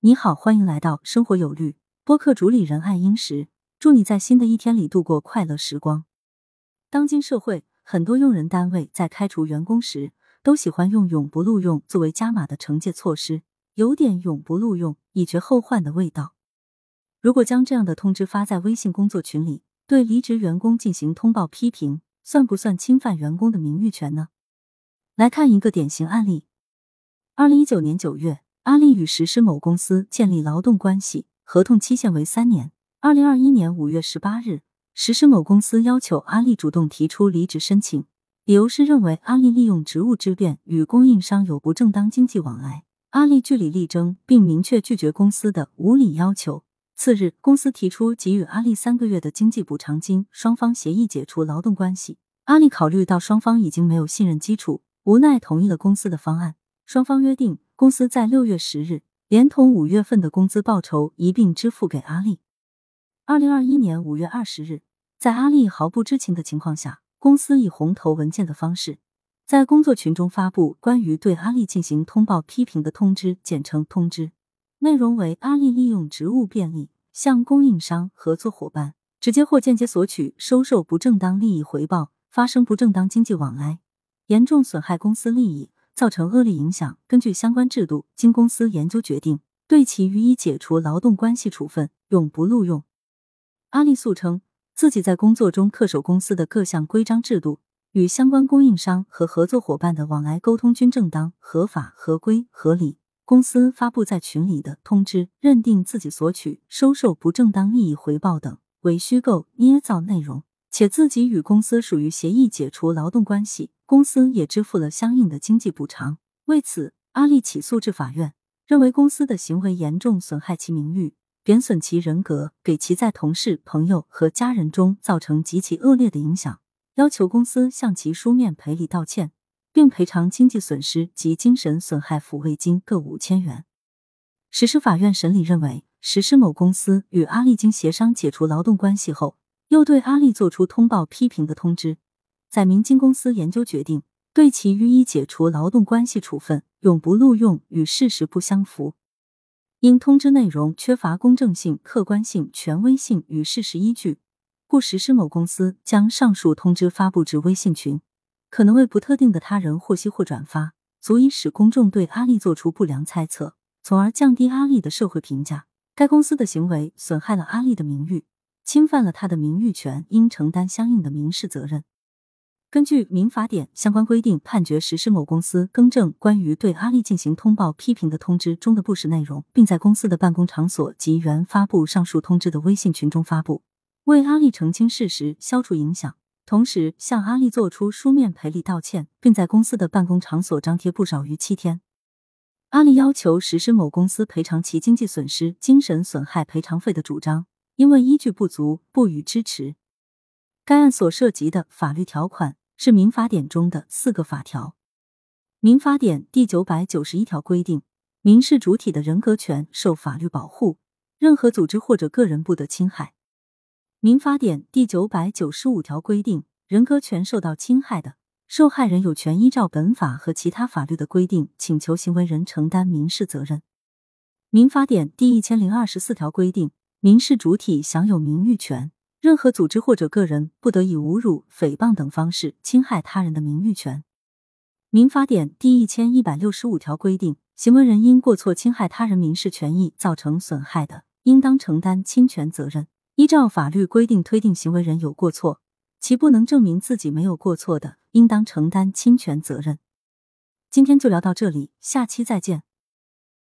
你好，欢迎来到生活有律播客主理人爱英石，祝你在新的一天里度过快乐时光。当今社会，很多用人单位在开除员工时，都喜欢用“永不录用”作为加码的惩戒措施，有点“永不录用，以绝后患”的味道。如果将这样的通知发在微信工作群里，对离职员工进行通报批评，算不算侵犯员工的名誉权呢？来看一个典型案例：二零一九年九月。阿丽与石狮某公司建立劳动关系，合同期限为三年。二零二一年五月十八日，石狮某公司要求阿丽主动提出离职申请，理由是认为阿丽利用职务之便与供应商有不正当经济往来。阿丽据理力争，并明确拒绝公司的无理要求。次日，公司提出给予阿丽三个月的经济补偿金，双方协议解除劳动关系。阿丽考虑到双方已经没有信任基础，无奈同意了公司的方案。双方约定。公司在六月十日连同五月份的工资报酬一并支付给阿丽。二零二一年五月二十日，在阿丽毫不知情的情况下，公司以红头文件的方式在工作群中发布关于对阿丽进行通报批评的通知，简称通知。内容为阿丽利用职务便利向供应商、合作伙伴直接或间接索取、收受不正当利益回报，发生不正当经济往来，严重损害公司利益。造成恶劣影响，根据相关制度，经公司研究决定，对其予以解除劳动关系处分，永不录用。阿丽诉称自己在工作中恪守公司的各项规章制度，与相关供应商和合作伙伴的往来沟通均正当、合法、合规、合理。公司发布在群里的通知，认定自己索取、收受不正当利益回报等为虚构、捏造内容。且自己与公司属于协议解除劳动关系，公司也支付了相应的经济补偿。为此，阿丽起诉至法院，认为公司的行为严重损害其名誉，贬损其人格，给其在同事、朋友和家人中造成极其恶劣的影响，要求公司向其书面赔礼道歉，并赔偿经济损失及精神损害抚慰金各五千元。实施法院审理认为，实施某公司与阿丽经协商解除劳动关系后。又对阿力作出通报批评的通知，载明经公司研究决定，对其予以解除劳动关系处分，永不录用，与事实不相符。因通知内容缺乏公正性、客观性、权威性与事实依据，故实施某公司将上述通知发布至微信群，可能为不特定的他人获悉或转发，足以使公众对阿力做出不良猜测，从而降低阿力的社会评价。该公司的行为损害了阿力的名誉。侵犯了他的名誉权，应承担相应的民事责任。根据民法典相关规定，判决实施某公司更正关于对阿丽进行通报批评的通知中的不实内容，并在公司的办公场所及原发布上述通知的微信群中发布，为阿丽澄清事实、消除影响，同时向阿丽作出书面赔礼道歉，并在公司的办公场所张贴不少于七天。阿丽要求实施某公司赔偿其经济损失、精神损害赔偿费的主张。因为依据不足，不予支持。该案所涉及的法律条款是民法典中的四个法条。民法典第九百九十一条规定，民事主体的人格权受法律保护，任何组织或者个人不得侵害。民法典第九百九十五条规定，人格权受到侵害的，受害人有权依照本法和其他法律的规定，请求行为人承担民事责任。民法典第一千零二十四条规定。民事主体享有名誉权，任何组织或者个人不得以侮辱、诽谤等方式侵害他人的名誉权。民法典第一千一百六十五条规定，行为人因过错侵害他人民事权益造成损害的，应当承担侵权责任。依照法律规定推定行为人有过错，其不能证明自己没有过错的，应当承担侵权责任。今天就聊到这里，下期再见。